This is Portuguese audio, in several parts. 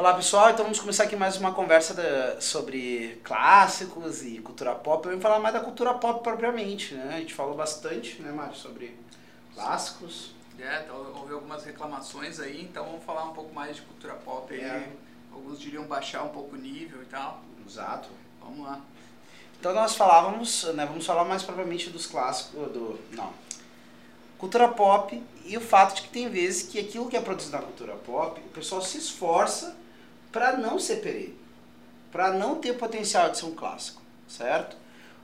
Olá pessoal, então vamos começar aqui mais uma conversa da- sobre clássicos e cultura pop. Eu vou falar mais da cultura pop propriamente, né? A gente falou bastante, né, Mário, sobre clássicos. É, então, houve algumas reclamações aí, então vamos falar um pouco mais de cultura pop aí. É. Alguns diriam baixar um pouco o nível e tal. Exato. Vamos lá. Então nós falávamos, né, vamos falar mais propriamente dos clássicos, do, não, cultura pop e o fato de que tem vezes que aquilo que é produzido na cultura pop, o pessoal se esforça para não ser perene, para não ter potencial de ser um clássico, certo?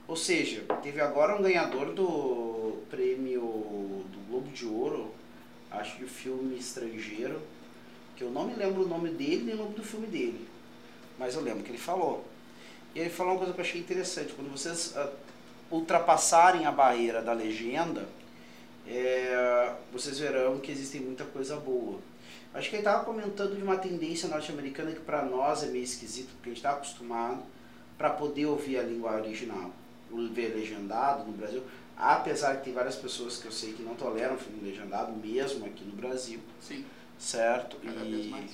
Ou seja, teve agora um ganhador do prêmio do Globo de Ouro, acho que o filme estrangeiro, que eu não me lembro o nome dele nem o nome do filme dele, mas eu lembro que ele falou. E ele falou uma coisa que eu achei interessante. Quando vocês ah, ultrapassarem a barreira da legenda, é, vocês verão que existem muita coisa boa. Acho que ele estava comentando de uma tendência norte-americana que para nós é meio esquisito, porque a gente está acostumado para poder ouvir a língua original, o ver legendado no Brasil. Apesar que tem várias pessoas que eu sei que não toleram filme legendado, mesmo aqui no Brasil, Sim, certo? cada e... vez mais.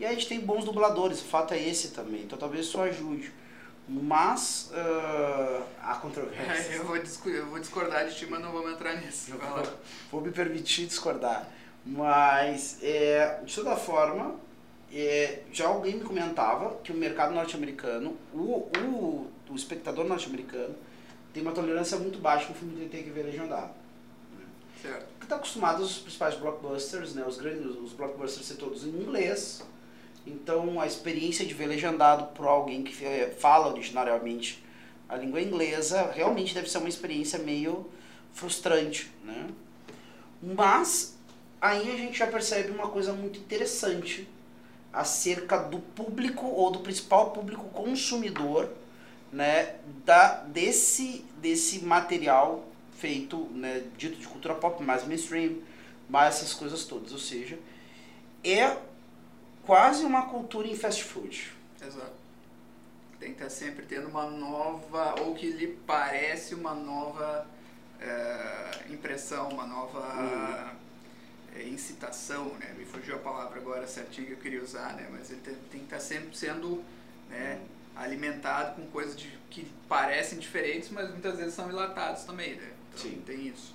E a gente tem bons dubladores, o fato é esse também, então talvez isso ajude. Mas ah, há É, controvérsias. eu, vou eu vou discordar de ti, mas não vamos entrar nisso. Vou, vou me permitir discordar. Mas, é, de toda forma, é, já alguém me comentava que o mercado norte-americano, o, o, o espectador norte-americano, tem uma tolerância muito baixa no filme que ele tem que ver legendado. Certo. Porque está acostumado aos principais blockbusters, né? Os grandes, os blockbusters ser todos em inglês. Então a experiência de ver legendado por alguém que eh, fala originariamente a língua inglesa realmente deve ser uma experiência meio frustrante, né? Mas aí a gente já percebe uma coisa muito interessante acerca do público ou do principal público consumidor, né, da desse desse material feito, né, dito de cultura pop, mais mainstream, mais essas coisas todas, ou seja, é quase uma cultura em fast food. Exato. Tem que estar sempre tendo uma nova, ou que lhe parece uma nova eh, impressão, uma nova eh, incitação, né? Me fugiu a palavra agora certinho que eu queria usar, né? Mas ele tem, tem que estar sempre sendo né, alimentado com coisas de- que parecem diferentes, mas muitas vezes são enlatados também, né? Então Sim. tem isso.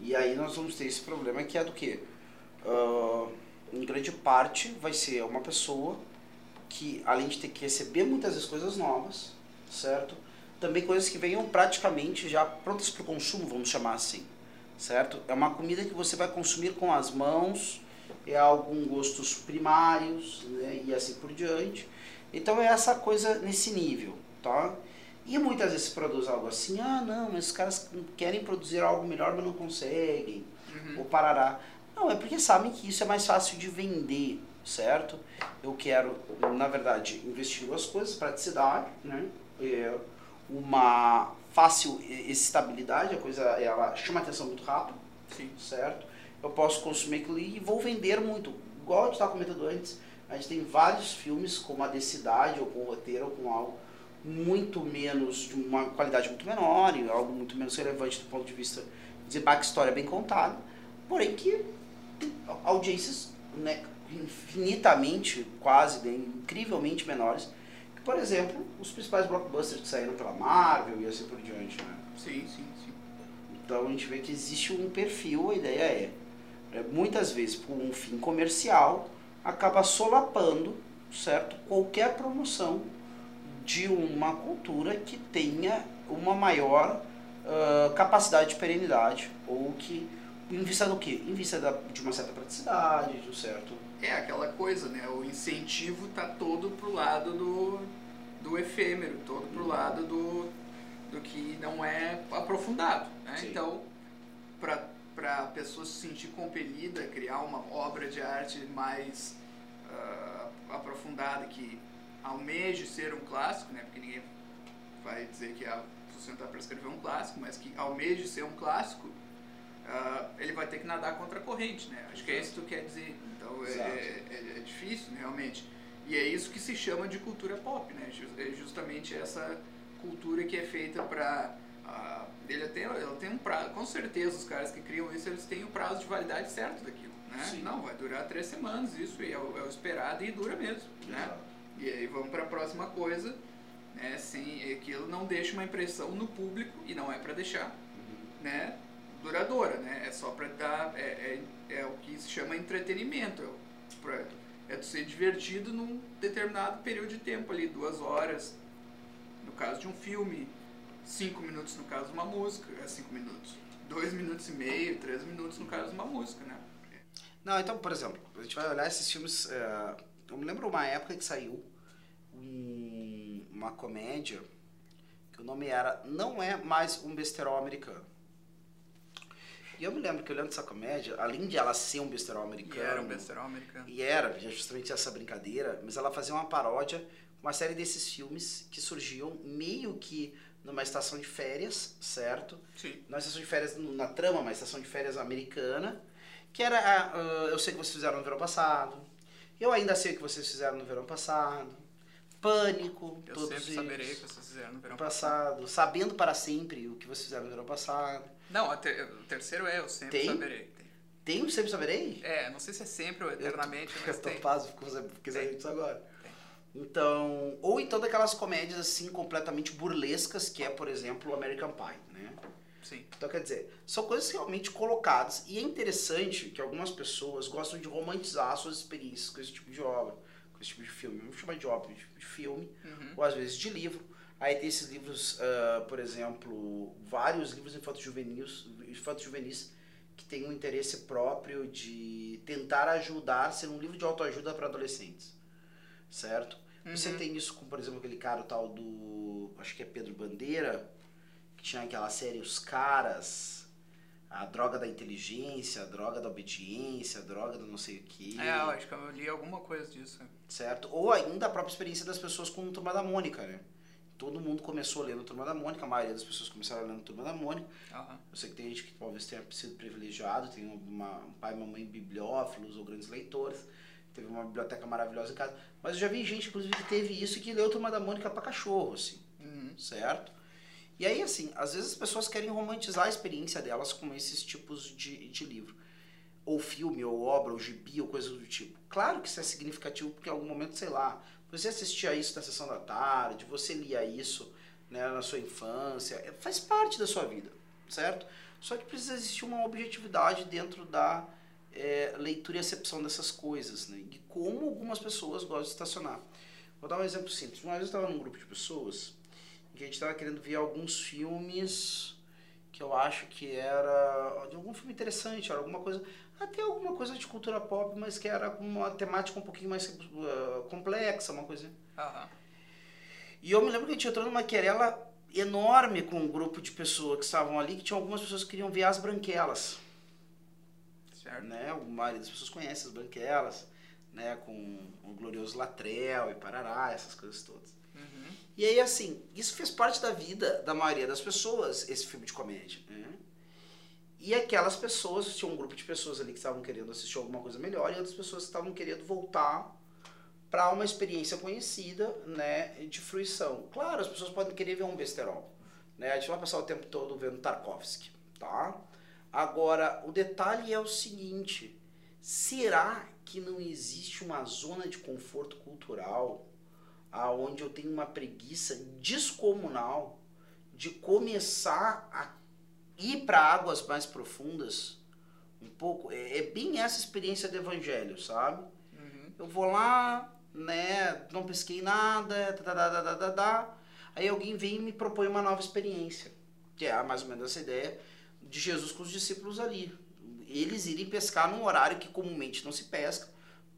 E aí nós vamos ter esse problema que é do que? em grande parte vai ser uma pessoa que, além de ter que receber muitas vezes coisas novas, certo? Também coisas que venham praticamente já prontas para o consumo, vamos chamar assim, certo? É uma comida que você vai consumir com as mãos, é algum gostos primários, né? E assim por diante. Então é essa coisa nesse nível, tá? E muitas vezes se produz algo assim, ah não, mas os caras querem produzir algo melhor, mas não conseguem, Uhum. ou parará. Não, é porque sabem que isso é mais fácil de vender, certo? Eu quero, na verdade, investir duas coisas, praticidade, né? É, uma fácil estabilidade, a coisa ela chama atenção muito rápido, Sim. certo? Eu posso consumir aquilo e vou vender muito. Igual a gente estava comentando antes, a gente tem vários filmes com uma densidade, ou com roteiro, ou com algo muito menos, de uma qualidade muito menor, e algo muito menos relevante do ponto de vista de backstory bem contada, porém que audiências né, infinitamente, quase, incrivelmente menores, por exemplo, os principais blockbusters que saíram pela Marvel e assim por diante, né? Sim, sim, sim. Então a gente vê que existe um perfil, a ideia é, é, muitas vezes por um fim comercial, acaba solapando, certo, qualquer promoção de uma cultura que tenha uma maior ah, capacidade de perenidade ou que em vista do quê? Em vista da, de uma certa praticidade, de um certo É aquela coisa, né? O incentivo tá todo pro lado do, do efêmero, todo pro lado do, do que não é aprofundado. Né? Sim. Então, para a pessoa se sentir compelida a criar uma obra de arte mais ah, aprofundada, que almeje ser um clássico, né? porque ninguém vai dizer que é se sentar para escrever um clássico, mas que almeje ser um clássico, ah, ele vai ter que nadar contra a corrente, né? Acho que é isso que tu quer dizer. Então é, Exato. é, é difícil, né, realmente. E é isso que se chama de cultura pop, né? É justamente essa cultura que é feita para ele tem, ela tem um prazo, com certeza os caras que criam isso, eles têm o prazo de validade certo daquilo, né? Sim. Não, vai durar três semanas, isso é o, é o esperado e dura mesmo, né? Exato. E aí vamos para a próxima coisa, né? Sem, aquilo não deixa uma impressão no público, e não é para deixar, né? Duradoura, né? É só para dar, é, é, é o que se chama entretenimento, é, pra, é tu ser divertido num determinado período de tempo ali, duas horas, no caso de um filme, cinco minutos no caso de uma música, é cinco minutos, dois minutos e meio, três minutos no caso de uma música, né? Não, então, por exemplo, a gente vai olhar esses filmes. eh, eu me lembro uma época que saiu um- uma comédia que o nome era Não é mais um besterol americano. E eu me lembro que olhando essa comédia, além de ela ser um besterol E americano. era um besterol americano. E era justamente essa brincadeira, mas ela fazia uma paródia com uma série desses filmes que surgiam meio que numa estação de férias, certo? Sim. Numa estação de férias, na trama, uma estação de férias americana, que era, ah, eu sei que vocês fizeram no verão passado, eu ainda sei o que vocês fizeram no verão passado, Pânico, Eu todos sempre saberei o que vocês fizeram no verão no passado, Sabendo para Sempre o que vocês fizeram no verão passado. Não, a ter- o terceiro é Eu Sempre Tem? Saberei. Tem. Tem o Sempre Saberei? É, não sei se é sempre ou eternamente, Eu mas tô tem. pasmo porque você quiser Tem. isso agora. Tem. Então, ou então daquelas comédias assim completamente burlescas, que é, por exemplo, o American Pie, né? Sim. Então, quer dizer, são coisas realmente colocadas. E é interessante que algumas pessoas gostam de romantizar suas experiências com esse tipo de obra, com esse tipo de filme. Vamos chamar de obra, de de filme, Uhum. ou às vezes de livro. Aí tem esses livros, ah, por exemplo, vários livros infanto-juvenis, que têm um interesse próprio de tentar ajudar, ser um livro de autoajuda para adolescentes, certo? Você Uhum. tem isso com, por exemplo, aquele cara tal do, acho que é Pedro Bandeira, que tinha aquela série Os Caras, a droga da inteligência, a droga da obediência, a droga do não sei o que, É, eu acho que eu li alguma coisa disso. certo? Ou ainda a própria experiência das pessoas com o Turma da Mônica, né? Todo mundo começou lendo Turma da Mônica, a maioria das pessoas começaram lendo Turma da Mônica. Aham. Eu sei que tem gente que talvez tenha sido privilegiado, tem uma, um pai e mamãe bibliófilos ou grandes leitores, teve uma biblioteca maravilhosa em casa. Mas eu já vi gente, inclusive, que teve isso e que leu Turma da Mônica pra cachorro, assim, Uhum. certo? E aí, assim, às vezes as pessoas querem romantizar a experiência delas com esses tipos de, de livro. Ou filme, ou obra, ou gibi, ou coisa do tipo. Claro que isso é significativo, porque em algum momento, sei lá, você assistia isso na sessão da tarde, você lia isso né, na sua infância, é- faz parte da sua vida, certo? Só que precisa existir uma objetividade dentro da é, leitura e acepção dessas coisas, né? De como algumas pessoas gostam de estacionar. Vou dar um exemplo simples. Uma vez eu estava num grupo de pessoas em que a gente estava querendo ver alguns filmes que eu acho que era de algum filme interessante, era alguma coisa, até alguma coisa de cultura pop, mas que era uma temática um pouquinho mais uh, complexa, uma coisa. Aham. E eu me lembro que a gente entrou numa querela enorme com um grupo de pessoas que estavam ali, que tinha algumas pessoas que queriam ver as branquelas Certo. né? O maioria das pessoas conhece as branquelas, né? Com o glorioso Latrell e Parará, essas coisas todas. Uhum. E aí, assim, isso fez parte da vida da maioria das pessoas, esse filme de comédia, né? E aquelas pessoas, tinha um grupo de pessoas ali que estavam querendo assistir alguma coisa melhor e outras pessoas que estavam querendo voltar para uma experiência conhecida, né, de fruição. Claro, as pessoas podem querer ver um besterol, né? A gente vai passar o tempo todo vendo Tarkovsky, tá? Agora, o detalhe é o seguinte: será que não existe uma zona de conforto cultural aonde eu tenho uma preguiça descomunal de começar a ir para águas mais profundas? Um pouco, é, é bem essa experiência do evangelho, sabe? Uhum. Eu vou lá, né, não pesquei nada, tá, tá, tá, tá, tá, tá. aí alguém vem e me propõe uma nova experiência, que é mais ou menos essa ideia de Jesus com os discípulos ali. Eles irem pescar num horário que comumente não se pesca.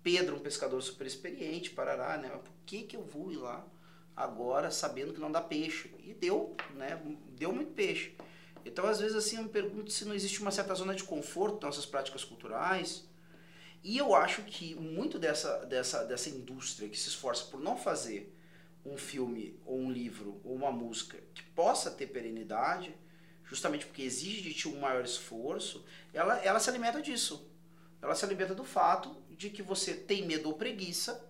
Pedro, um pescador super experiente, parará, né? Mas por que que eu vou ir lá agora sabendo que não dá peixe? E deu, né? Deu muito peixe. Então, às vezes, assim, eu me pergunto se não existe uma certa zona de conforto nas nossas práticas culturais. E eu acho que muito dessa, dessa, dessa indústria que se esforça por não fazer um filme, ou um livro, ou uma música que possa ter perenidade, justamente porque exige de ti um maior esforço, ela, ela se alimenta disso. Ela se alimenta do fato de que você tem medo ou preguiça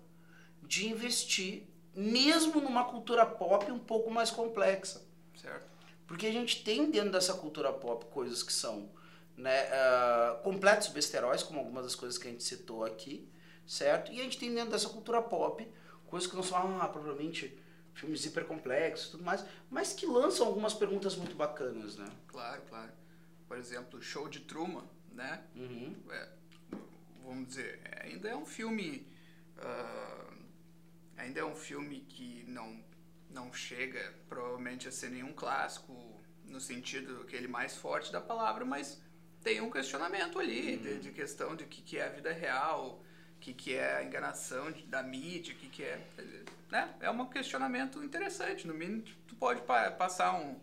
de investir, mesmo numa cultura pop um pouco mais complexa. Certo. Porque a gente tem dentro dessa cultura pop coisas que são né, uh, completos besteróis, como algumas das coisas que a gente citou aqui, certo? E a gente tem dentro dessa cultura pop coisas que não são, ah, provavelmente filmes hipercomplexos e tudo mais, mas que lançam algumas perguntas muito bacanas, né? Claro, claro. Por exemplo, Show de Truman, né? Uhum. É, vamos dizer, ainda é um filme... Uh, ainda é um filme que não, não chega, provavelmente, a ser nenhum clássico no sentido aquele mais forte da palavra, mas tem um questionamento ali uhum. de, de, questão de o que, que é a vida real, o que, que é a enganação de, da mídia, o que, que é. Né? É um questionamento interessante. No mínimo, tu pode pa passar um,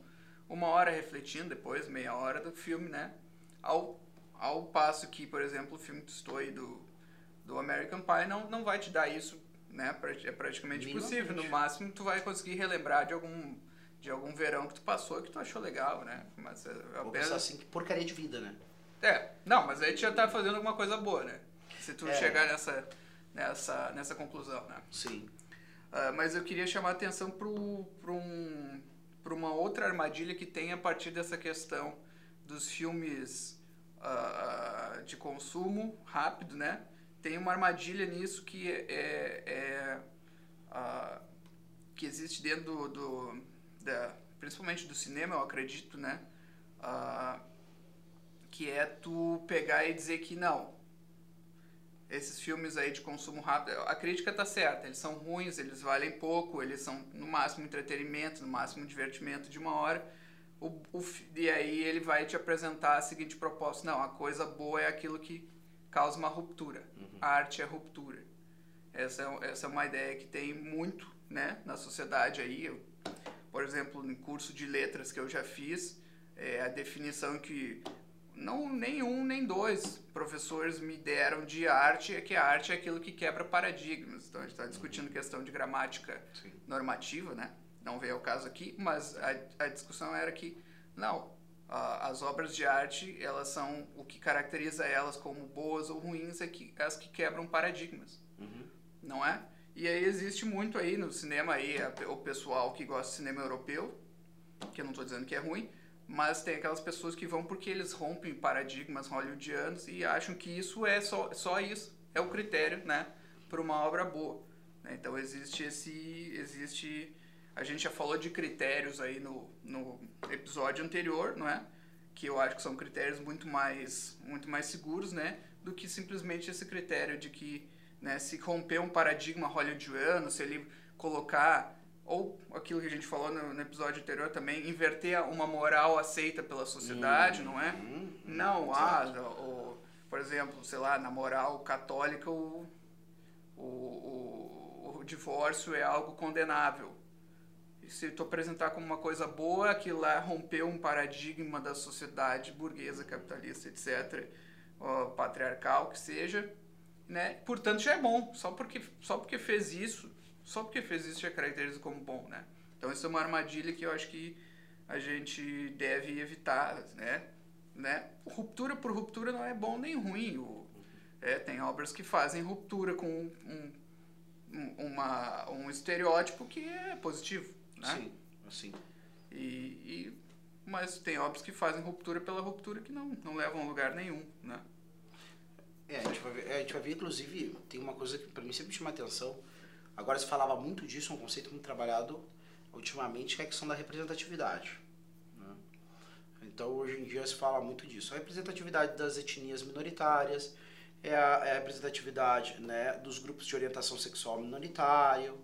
uma hora refletindo, depois meia hora do filme, né? Ao, ao passo que, por exemplo, o filme que tu estou aí do, do American Pie não, não vai te dar isso, né? É praticamente impossível. No máximo, tu vai conseguir relembrar de algum de algum verão que tu passou que tu achou legal, né? Mas é apenas... Vou pensar assim, que porcaria de vida, né? É, não, mas aí tu já tá fazendo alguma coisa boa, né? Se tu é. chegar nessa, nessa, nessa conclusão, né? Sim. Uh, mas eu queria chamar a atenção para um, uma outra armadilha que tem a partir dessa questão dos filmes uh, de consumo rápido, né? Tem uma armadilha nisso que é, é, uh, que existe dentro do, do da, principalmente do cinema, eu acredito, né? que é tu pegar e dizer que não, esses filmes aí de consumo rápido, a crítica tá certa, eles são ruins, eles valem pouco, eles são no máximo entretenimento, no máximo divertimento de uma hora. O, o, e aí ele vai te apresentar a seguinte proposta: não, a coisa boa é aquilo que causa uma ruptura. Uhum. A arte é ruptura. Essa é, essa é uma ideia que tem muito né, na sociedade aí. Eu, por exemplo, em curso de letras que eu já fiz, é a definição que não nenhum nem dois professores me deram de arte é que a arte é aquilo que quebra paradigmas. Então a gente está discutindo questão de gramática Sim. normativa, né? Não veio ao caso aqui, mas a, a discussão era que não, as obras de arte elas são o que caracteriza elas como boas ou ruins é que as que quebram paradigmas, uhum. não é? E aí existe muito aí no cinema aí o pessoal que gosta de cinema europeu, que eu não estou dizendo que é ruim, mas tem aquelas pessoas que vão porque eles rompem paradigmas hollywoodianos e acham que isso é só, só isso, é o critério, né, para uma obra boa. Então existe esse, existe, a gente já falou de critérios aí no, no episódio anterior, não é? Que eu acho que são critérios muito mais, muito mais seguros, né, do que simplesmente esse critério de que, né, se romper um paradigma hollywoodiano, se ele colocar ou aquilo que a gente falou no, no, episódio anterior também, inverter uma moral aceita pela sociedade, não é? Uhum. Não, ah, o, por exemplo, sei lá, na moral católica o, o, o, o divórcio é algo condenável. Se tu apresentar como uma coisa boa, aquilo lá rompeu um paradigma da sociedade burguesa, capitalista, etc., ó, patriarcal, que seja, né? Portanto, já é bom. Só porque, só porque fez isso, só porque fez isso já caracteriza como bom, né? Então isso é uma armadilha que eu acho que a gente deve evitar, né? né? Ruptura por ruptura não é bom nem ruim. O, é, tem obras que fazem ruptura com um, um, uma, um estereótipo que é positivo, né? Sim, assim. E, e, mas tem obras que fazem ruptura pela ruptura que não, não levam a lugar nenhum, né? É, a gente vai ver, a gente vai ver inclusive, tem uma coisa que para mim sempre chama atenção, Agora se falava muito disso, um conceito muito trabalhado ultimamente, que é a questão da representatividade. Né? Então hoje em dia se fala muito disso. A representatividade das etnias minoritárias, é a, é a representatividade né, dos grupos de orientação sexual minoritário,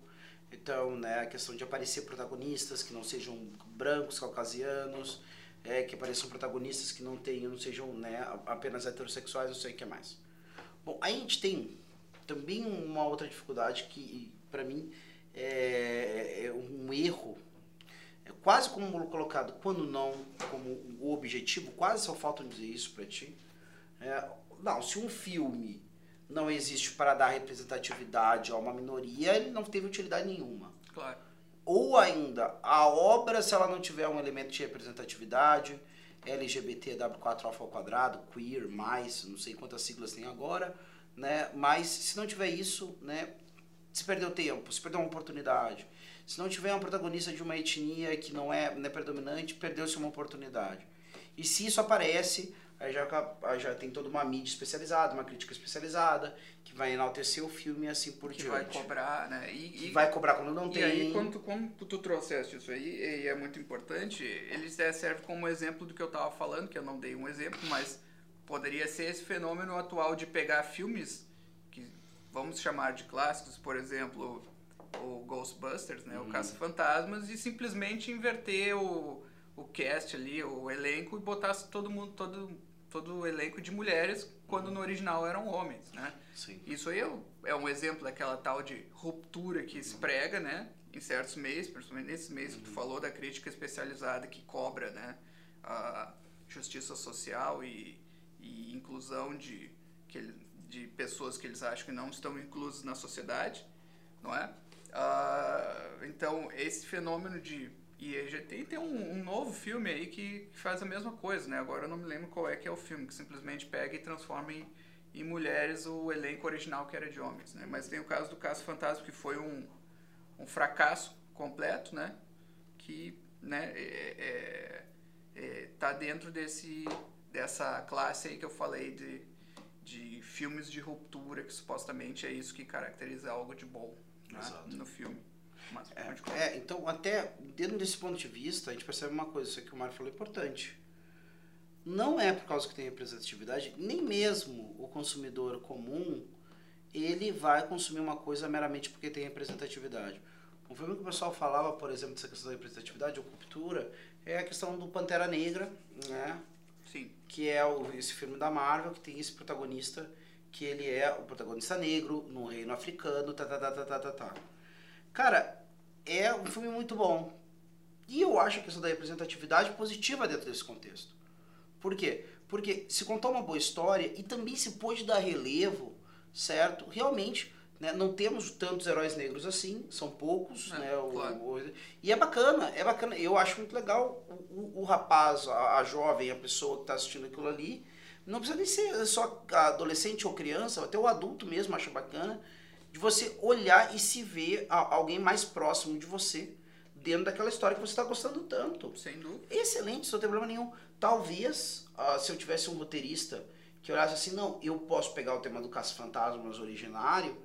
então né, a questão de aparecer protagonistas que não sejam brancos, caucasianos, é, que apareçam protagonistas que não tenham, não sejam né, apenas heterossexuais, não sei o que mais. Bom, aí a gente tem também uma outra dificuldade que para mim, é, é, um erro, é quase como colocado, quando não como o objetivo, quase só falta dizer isso para ti. É, não, se um filme não existe para dar representatividade a uma minoria, ele não teve utilidade nenhuma. Claro. Ou ainda, a obra, se ela não tiver um elemento de representatividade, LGBT, W4 alfa ao quadrado, queer, mais, não sei quantas siglas tem agora, né? Mas se não tiver isso, né, se perdeu tempo, se perdeu uma oportunidade. Se não tiver um protagonista de uma etnia que não é, não é predominante, perdeu-se uma oportunidade. E se isso aparece, aí já, aí já tem toda uma mídia especializada, uma crítica especializada, que vai enaltecer o filme e assim por que diante. vai cobrar, né? E, e- vai cobrar quando não E tem. aí, quando tu, como tu trouxeste isso aí, e é muito importante, ele se- serve como exemplo do que eu estava falando, que eu não dei um exemplo, mas poderia ser esse fenômeno atual de pegar filmes que vamos chamar de clássicos, por exemplo, o Ghostbusters, né, o Caça-Fantasmas, e simplesmente inverter o, o cast ali, o elenco, e botar todo mundo, todo, todo o elenco de mulheres, quando no original eram homens, né? Sim. Isso aí é um- é exemplo daquela tal de ruptura que se prega, né? Em certos meios, principalmente nesses meios que tu falou da crítica especializada que cobra, né? A justiça social e, e inclusão de, de pessoas que eles acham que não estão inclusas na sociedade, não é? Ah, então, esse fenômeno de... E aí já tem, tem um, um novo filme aí que, que faz a mesma coisa, né? Agora eu não me lembro qual é que é o filme, que simplesmente pega e transforma em, em mulheres o elenco original que era de homens, né? Mas tem o caso do Caso Fantasma, que foi um, um fracasso completo, né? Que né, é, é, é, tá dentro desse, dessa classe aí que eu falei de, de filmes de ruptura, que supostamente é isso que caracteriza algo de bom né, no filme. Mas, é, então, até dentro desse ponto de vista, a gente percebe uma coisa, isso que o Mário falou é importante. Não é por causa que tem representatividade, nem mesmo o consumidor comum, ele vai consumir uma coisa meramente porque tem representatividade. Um filme que o pessoal falava, por exemplo, dessa questão da representatividade ou cultura, é a questão do Pantera Negra, né? Sim, que é o, esse filme da Marvel, que tem esse protagonista, que ele é o protagonista negro, no reino africano, tá, tá, tá, tá, tá, tá, tá. Cara, é um filme muito bom. E eu acho a questão da representatividade positiva dentro desse contexto. Por quê? Porque se contar uma boa história e também se pôde dar relevo, certo? Realmente, né, não temos tantos heróis negros assim, são poucos, É, né? o- claro. o- e é bacana, é bacana. Eu acho muito legal o, o, o rapaz, a, a jovem, a pessoa que está assistindo aquilo ali. Não precisa nem ser só adolescente ou criança, até o adulto mesmo acha bacana. De você olhar e se ver alguém mais próximo de você dentro daquela história que você está gostando tanto. sem dúvida. Excelente, não tem problema nenhum. Talvez, ah, se eu tivesse um roteirista que olhasse assim, não, eu posso pegar o tema do Caça-Fantasmas originário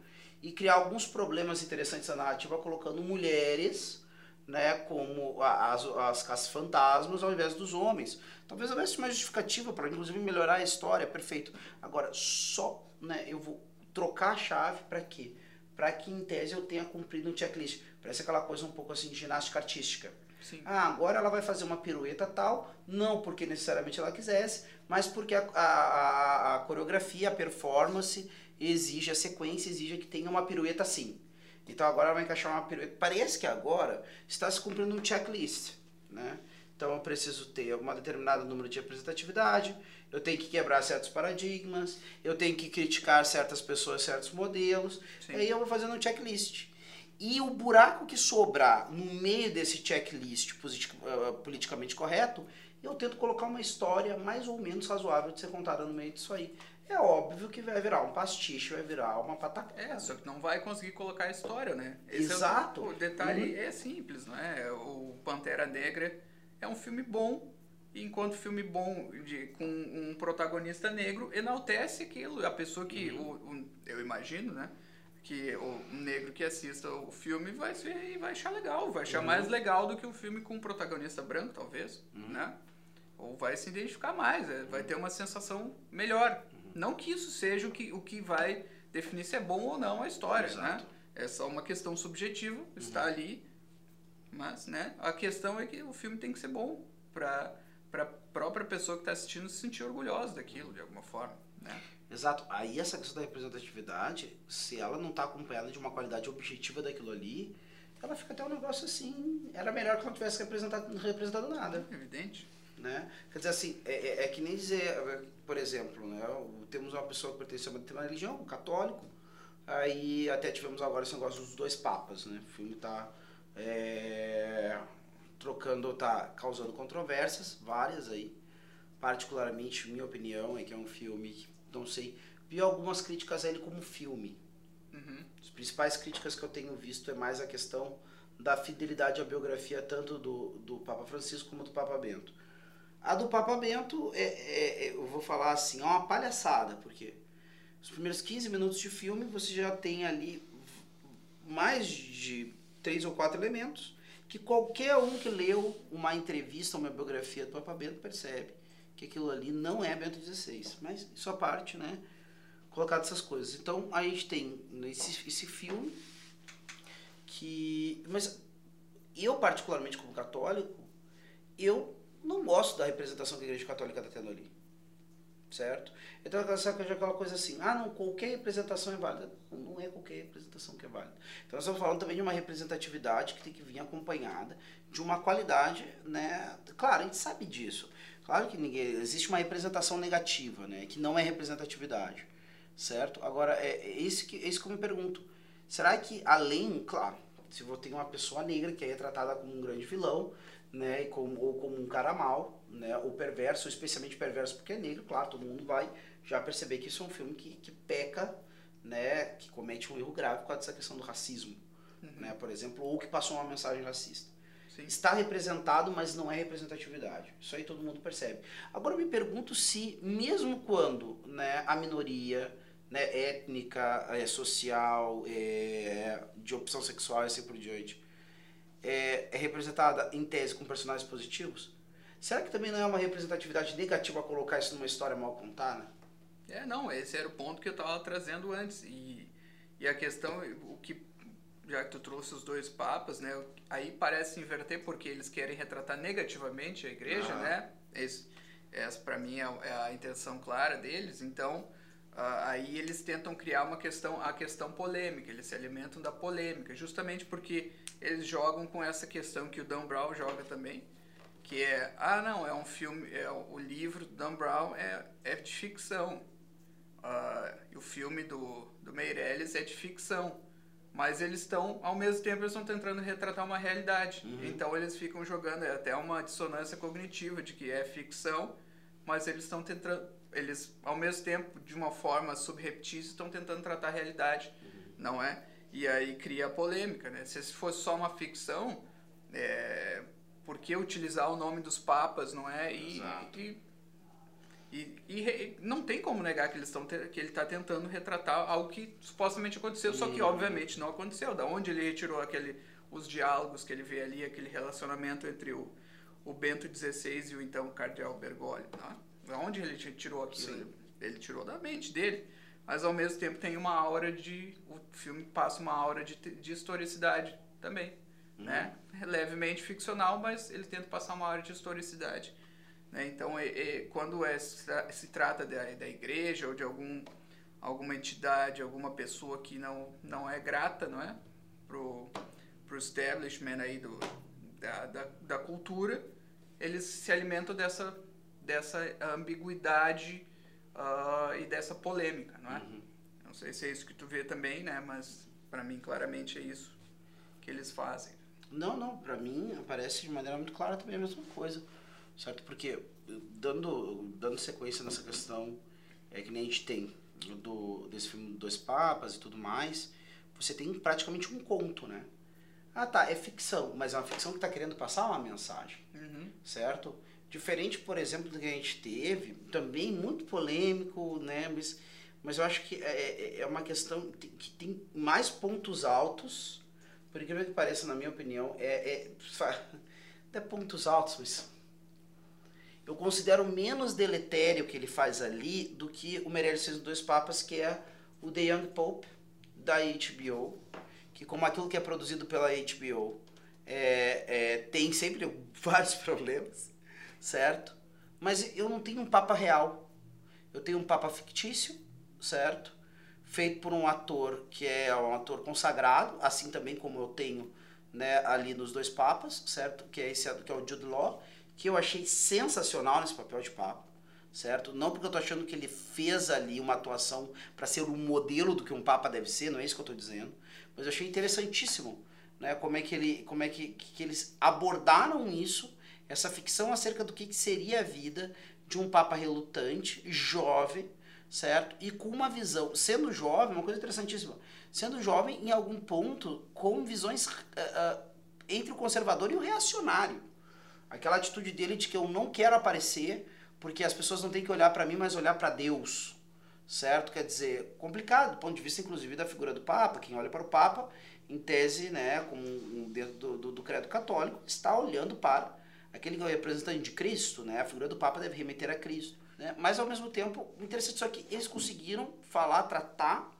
e criar alguns problemas interessantes na narrativa colocando mulheres, né, como as, as Caça-Fantasmas ao invés dos homens. Talvez houvesse uma justificativa para inclusive melhorar a história, perfeito. Agora, só, né, eu vou trocar a chave para quê? Para que em tese eu tenha cumprido um checklist. Parece aquela coisa um pouco assim de ginástica artística. Sim. Ah, agora ela vai fazer uma pirueta tal, não porque necessariamente ela quisesse, mas porque a, a, a- a coreografia, a performance exige, a sequência exige que tenha uma pirueta assim. Então agora ela vai encaixar uma pirueta. Parece que agora está se cumprindo um checklist, né? Então eu preciso ter um determinado número de representatividade, eu tenho que quebrar certos paradigmas, eu tenho que criticar certas pessoas, certos modelos, Sim. aí eu vou fazendo um checklist. E o buraco que sobrar no meio desse checklist eh, politicamente correto, eu tento colocar uma história mais ou menos razoável de ser contada no meio disso aí. É óbvio que vai virar um pastiche, vai virar uma patacada. É, só que não vai conseguir colocar a história, né? Exato. É o, o detalhe Uhum. é simples, não é? O Pantera Negra é um filme bom, enquanto filme bom de, com um protagonista negro, enaltece aquilo. A pessoa que, Uhum. o, o- eu imagino, né? Que o negro que assista o filme vai ver e vai achar legal, vai achar Uhum. mais legal do que um filme com um protagonista branco, talvez, Uhum. né? Ou vai se identificar mais, é, vai ter uma sensação melhor. Uhum. Não que isso seja o que, o que vai definir se é bom ou não a história, Exato. né? É só uma questão subjetiva, está ali, mas, né? A questão é que o filme tem que ser bom para para própria pessoa que está assistindo se sentir orgulhosa daquilo de alguma forma, né? Exato. Aí essa questão da representatividade, se ela não está acompanhada de uma qualidade objetiva daquilo ali, ela fica até um negócio assim. Era melhor que não tivesse representado, representado nada. Evidente. né? Quer dizer assim, é, é- é que nem dizer, é, por exemplo, né? temos uma pessoa que pertence a uma determinada religião, um católico, aí até tivemos agora esse negócio dos dois papas, né? O filme tá é, trocando, tá causando controvérsias, várias aí, particularmente, minha opinião é que é um filme que, não sei, vi algumas críticas a ele como filme, Uhum. as principais críticas que eu tenho visto é mais a questão da fidelidade à biografia tanto do, do Papa Francisco como do Papa Bento. A do Papa Bento, é, é, é, eu vou falar assim, é uma palhaçada, porque os primeiros 15 minutos de filme você já tem ali mais de três ou quatro elementos que qualquer um que leu uma entrevista, uma biografia do Papa Bento percebe que aquilo ali não é Bento XVI. Mas isso a parte, né? Colocar essas coisas. Então a gente tem esse, esse filme que. Mas eu, particularmente como católico, eu não gosto da representação que a Igreja Católica está tendo ali. Certo? Então aquela coisa assim, ah não, qualquer representação é válida. Não é qualquer representação que é válida. Então nós estamos falando também de uma representatividade que tem que vir acompanhada de uma qualidade, né? Claro, a gente sabe disso. Claro que ninguém, existe uma representação negativa, né? Que não é representatividade. Certo? Agora, é, é isso que, é isso que eu me pergunto. Será que além, claro, se você tem uma pessoa negra que é retratada como um grande vilão, né, como, ou como um cara mal, né, ou perverso, especialmente perverso porque é negro, claro, todo mundo vai já perceber que isso é um filme que, que peca, né, que comete um erro grave com essa questão do racismo, uhum. né, por exemplo, ou que passou uma mensagem racista. Sim. Está representado, mas não é representatividade. Isso aí todo mundo percebe. Agora eu me pergunto se, mesmo quando né, a minoria né, étnica, é, social, é, de opção sexual e assim por diante, é, é, representada em tese com personagens positivos, será que também não é uma representatividade negativa colocar isso numa história mal contada? É, não, esse era o ponto que eu estava trazendo antes. E, e a questão, o que já que tu trouxe os dois papas, né? Aí parece inverter porque eles querem retratar negativamente a igreja, ah. né? Esse, essa para mim é, é, a intenção clara deles. Então, aí eles tentam criar uma questão, a questão polêmica. Eles se alimentam da polêmica, justamente porque eles jogam com essa questão que o Dan Brown joga também, que é, ah, não, é um filme, é o livro do Dan Brown é, é de ficção. Uh, e o filme do, do Meirelles é de ficção. Mas eles estão, ao mesmo tempo, eles estão tentando retratar uma realidade. Uhum. Então eles ficam jogando, é até uma dissonância cognitiva de que é ficção, mas eles estão tentando, eles, ao mesmo tempo, de uma forma subreptícia, estão tentando tratar a realidade, uhum. não é? E aí cria a polêmica, né? Se fosse só uma ficção, é, por que utilizar o nome dos papas, não é? E, e, e, e, não tem como negar que, eles estão que ele está tentando retratar algo que supostamente aconteceu, só que obviamente não aconteceu. Da onde ele retirou aquele, os diálogos que ele vê ali, aquele relacionamento entre o, o Bento XVI e o então Cardeal Bergoglio. Né? Da onde ele tirou aquilo? Sim. Ele tirou da mente dele mas ao mesmo tempo tem uma aura de. O filme passa uma aura de, de historicidade também. Uhum. Né? É levemente ficcional, mas ele tenta passar uma aura de historicidade. Né? Então, é, é, quando é, se trata da, da igreja ou de algum, alguma entidade, alguma pessoa que não, não é grata não é? pro, pro establishment aí do, da, da, da cultura, eles se alimentam dessa, dessa ambiguidade uh, e dessa polêmica, não é? Uhum. Não sei se é isso que tu vê também, né? Mas para mim claramente é isso que eles fazem. Não, não, para mim aparece de maneira muito clara também a mesma coisa, certo? Porque dando dando sequência nessa questão é que nem a gente tem do desse filme Dois Papas e tudo mais, você tem praticamente um conto, né? Ah, tá, é ficção, mas é uma ficção que está querendo passar uma mensagem, uhum. certo? Diferente, por exemplo, do que a gente teve, também muito polêmico, né? Mas, mas eu acho que é, é, é uma questão que tem mais pontos altos, por incrível que pareça, na minha opinião, é, é, é pontos altos, mas eu considero menos deletério que ele faz ali do que o Meirelles fez Dois Papas, que é o The Young Pope, da HBO, que como aquilo que é produzido pela HBO é, é, tem sempre vários problemas, certo? Mas eu não tenho um Papa real. Eu tenho um Papa fictício, certo? Feito por um ator que é um ator consagrado, assim também como eu tenho né, ali nos dois Papas, certo? Que é esse que é o Jude Law, que eu achei sensacional nesse papel de Papa, certo? Não porque eu tô achando que ele fez ali uma atuação para ser um modelo do que um Papa deve ser, não é isso que eu tô dizendo, mas eu achei interessantíssimo, né? Como é que ele, como é que, que eles abordaram isso essa ficção acerca do que, seria a vida de um papa relutante, jovem, certo? E com uma visão, sendo jovem, uma coisa interessantíssima, sendo jovem em algum ponto com visões uh, uh, entre o conservador e o reacionário, Aquela atitude dele de que eu não quero aparecer, porque as pessoas não têm que olhar para mim, mas olhar para Deus. Certo? Quer dizer, complicado, do ponto de vista inclusive da figura do Papa. Quem olha para o Papa, em tese, né, como um, dentro do, do, do credo católico, está olhando para aquele que é representante de Cristo, né? A figura do Papa deve remeter a Cristo. Né? Mas ao mesmo tempo, interessante só que eles conseguiram falar, tratar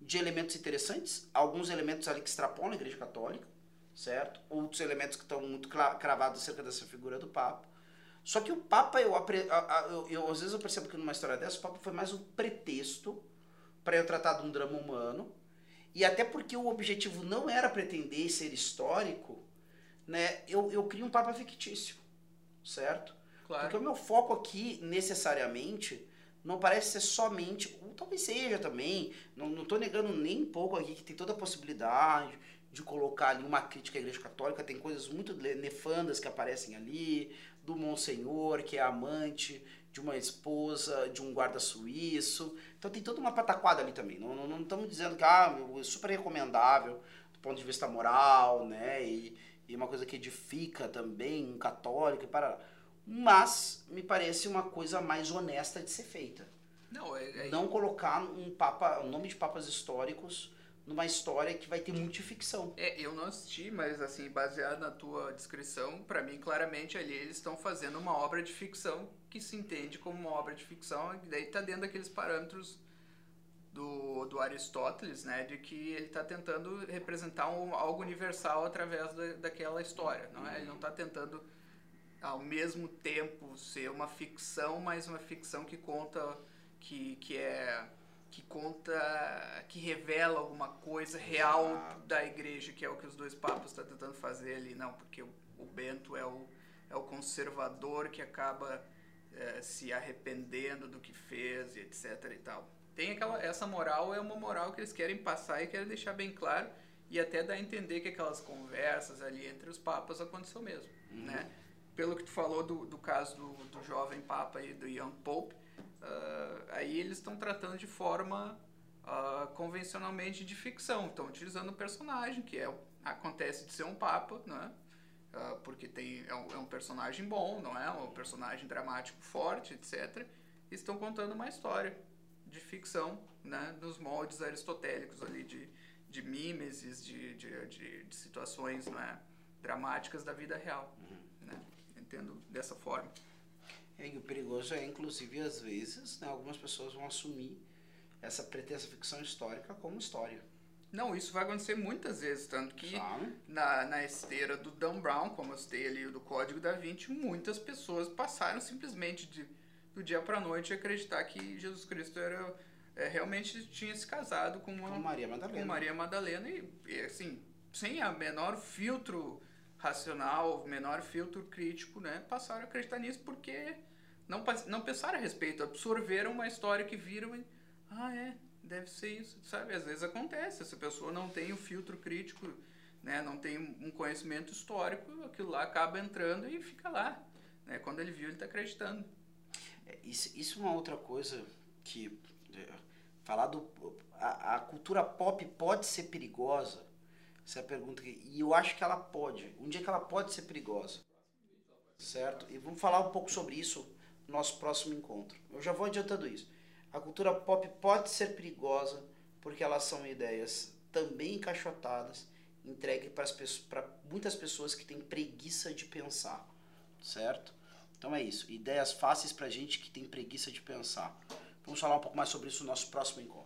de elementos interessantes, alguns elementos ali que extrapolam a Igreja Católica, certo? Outros elementos que estão muito cravados acerca dessa figura do Papa. Só que o Papa, eu, eu, eu, às vezes eu percebo que numa história dessa, o Papa foi mais um pretexto para eu tratar de um drama humano, e até porque o objetivo não era pretender ser histórico, né? Eu, eu crio um Papa fictício, certo? Claro. Porque o meu foco aqui, necessariamente, não parece ser somente, ou talvez seja também, não estou negando nem um pouco aqui que tem toda a possibilidade de colocar ali uma crítica à Igreja Católica, tem coisas muito nefandas que aparecem ali, do Monsenhor, que é amante de uma esposa de um guarda suíço, então tem toda uma pataquada ali também, não, não, não estamos dizendo que ah, é super recomendável do ponto de vista moral, né, e, e uma coisa que edifica também um católico, para mas me parece uma coisa mais honesta de ser feita. Não, é, é... não colocar um papa, um nome de papas históricos numa história que vai ter muita ficção. É, eu não assisti, mas assim, baseado na tua descrição, para mim claramente ali eles estão fazendo uma obra de ficção que se entende como uma obra de ficção, e daí tá dentro daqueles parâmetros do, do Aristóteles, né, de que ele está tentando representar um, algo universal através da, daquela história, não é? Ele não está tentando ao mesmo tempo ser uma ficção, mas uma ficção que conta que, que é que conta que revela alguma coisa real da igreja, que é o que os dois papas estão tá tentando fazer ali, não, porque o, o Bento é o é o conservador que acaba é, se arrependendo do que fez e etc e tal. Tem aquela essa moral é uma moral que eles querem passar e querem deixar bem claro e até dar a entender que aquelas conversas ali entre os papas aconteceu mesmo, uhum. né? pelo que tu falou do, do caso do, do jovem Papa e do Young Pope, uh, aí eles estão tratando de forma uh, convencionalmente de ficção. Estão utilizando o personagem, que é acontece de ser um Papa, né? Uh, porque tem, é um, é, um, personagem bom, não é? Um personagem dramático forte, etc. Estão contando uma história de ficção, né? Nos moldes aristotélicos ali de, de mimeses, de, de, de, de situações né? dramáticas da vida real. Uhum entendo dessa forma. É, e o perigoso é, inclusive, às vezes, né, algumas pessoas vão assumir essa pretensa ficção histórica como história. Não, isso vai acontecer muitas vezes, tanto que na, na esteira do Dan Brown, como eu citei ali, do Código da Vinci, muitas pessoas passaram simplesmente de, do dia para noite acreditar que Jesus Cristo era é, realmente tinha se casado com, uma, com Maria Madalena. Com Maria Madalena e, e, assim, sem a menor filtro racional, menor filtro crítico, né, passaram a acreditar nisso porque não, não pensaram a respeito, absorveram uma história que viram e, ah, é, deve ser isso, sabe? Às vezes acontece, essa pessoa não tem o filtro crítico, né, não tem um conhecimento histórico, aquilo lá acaba entrando e fica lá. Né? Quando ele viu, ele está acreditando. É, isso, isso é uma outra coisa que é, falar do a, a cultura pop pode ser perigosa essa é a pergunta aqui. E eu acho que ela pode. Um dia que ela pode ser perigosa. Certo? E vamos falar um pouco sobre isso no nosso próximo encontro. Eu já vou adiantando isso. A cultura pop pode ser perigosa porque elas são ideias também encaixotadas, entregue para muitas pessoas que têm preguiça de pensar. Certo? Então é isso. Ideias fáceis para gente que tem preguiça de pensar. Vamos falar um pouco mais sobre isso no nosso próximo encontro.